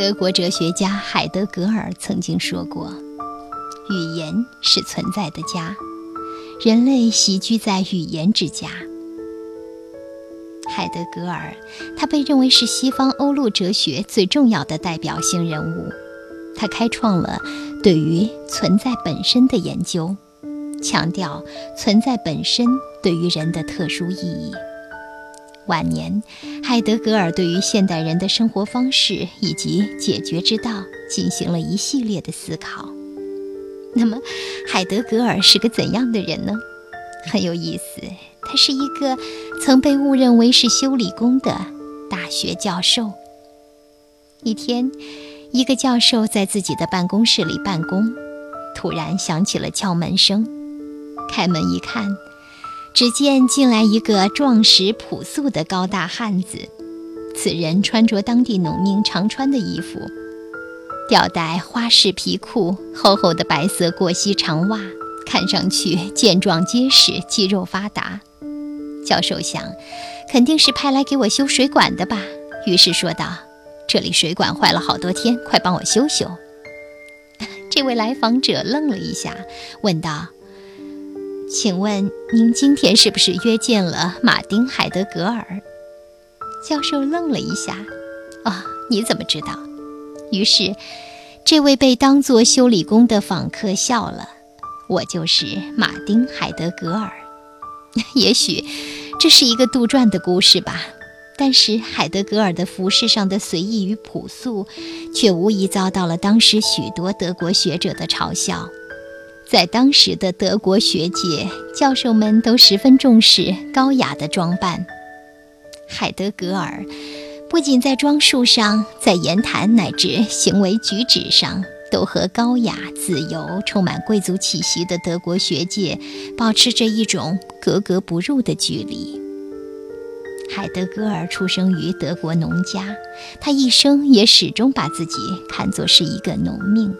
德国哲学家海德格尔曾经说过：“语言是存在的家，人类喜居在语言之家。”海德格尔，他被认为是西方欧陆哲学最重要的代表性人物。他开创了对于存在本身的研究，强调存在本身对于人的特殊意义。晚年，海德格尔对于现代人的生活方式以及解决之道进行了一系列的思考。那么，海德格尔是个怎样的人呢？很有意思，他是一个曾被误认为是修理工的大学教授。一天，一个教授在自己的办公室里办公，突然响起了敲门声。开门一看。只见进来一个壮实朴素的高大汉子，此人穿着当地农民常穿的衣服，吊带花式皮裤，厚厚的白色过膝长袜，看上去健壮结实，肌肉发达。教授想，肯定是派来给我修水管的吧，于是说道：“这里水管坏了好多天，快帮我修修。”这位来访者愣了一下，问道。请问您今天是不是约见了马丁·海德格尔？教授愣了一下，啊，你怎么知道？于是，这位被当作修理工的访客笑了。我就是马丁·海德格尔。也许这是一个杜撰的故事吧，但是海德格尔的服饰上的随意与朴素，却无疑遭到了当时许多德国学者的嘲笑。在当时的德国学界，教授们都十分重视高雅的装扮。海德格尔不仅在装束上，在言谈乃至行为举止上，都和高雅、自由、充满贵族气息的德国学界保持着一种格格不入的距离。海德格尔出生于德国农家，他一生也始终把自己看作是一个农民。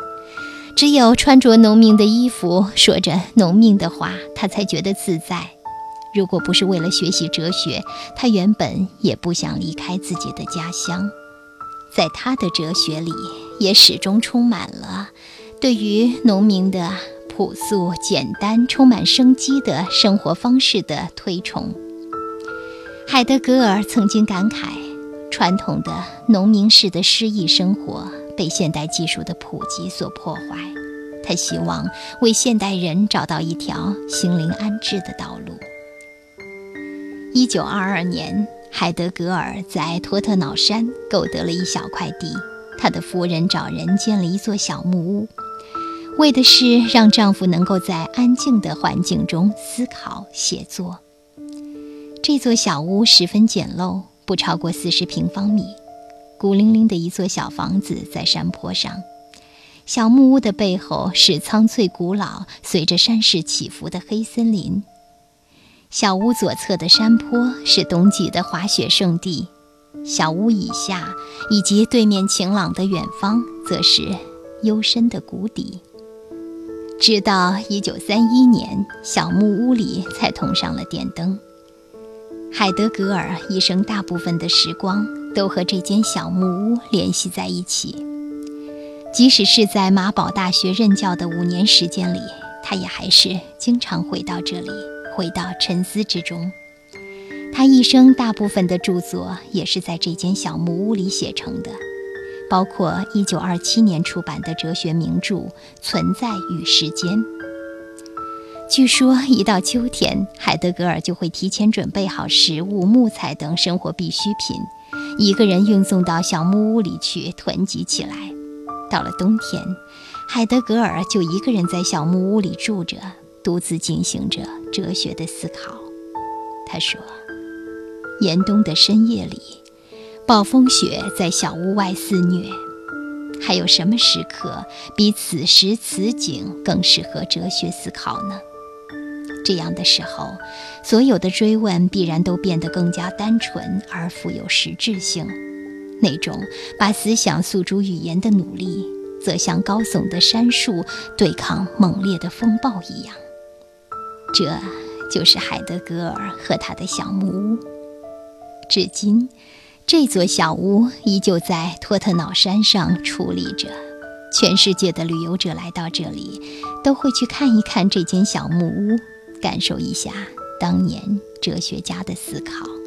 只有穿着农民的衣服，说着农民的话，他才觉得自在。如果不是为了学习哲学，他原本也不想离开自己的家乡。在他的哲学里，也始终充满了对于农民的朴素、简单、充满生机的生活方式的推崇。海德格尔曾经感慨，传统的农民式的诗意生活。被现代技术的普及所破坏，他希望为现代人找到一条心灵安置的道路。一九二二年，海德格尔在托特瑙山购得了一小块地，他的夫人找人建了一座小木屋，为的是让丈夫能够在安静的环境中思考写作。这座小屋十分简陋，不超过四十平方米。孤零零的一座小房子在山坡上，小木屋的背后是苍翠古老、随着山势起伏的黑森林。小屋左侧的山坡是冬季的滑雪胜地，小屋以下以及对面晴朗的远方则是幽深的谷底。直到1931年，小木屋里才通上了电灯。海德格尔一生大部分的时光都和这间小木屋联系在一起，即使是在马堡大学任教的五年时间里，他也还是经常回到这里，回到沉思之中。他一生大部分的著作也是在这间小木屋里写成的，包括1927年出版的哲学名著《存在与时间》。据说，一到秋天，海德格尔就会提前准备好食物、木材等生活必需品，一个人运送到小木屋里去囤积起来。到了冬天，海德格尔就一个人在小木屋里住着，独自进行着哲学的思考。他说：“严冬的深夜里，暴风雪在小屋外肆虐，还有什么时刻比此时此景更适合哲学思考呢？”这样的时候，所有的追问必然都变得更加单纯而富有实质性。那种把思想诉诸语言的努力，则像高耸的山树对抗猛烈的风暴一样。这就是海德格尔和他的小木屋。至今这座小屋依旧在托特瑙山上矗立着。全世界的旅游者来到这里，都会去看一看这间小木屋。感受一下当年哲学家的思考。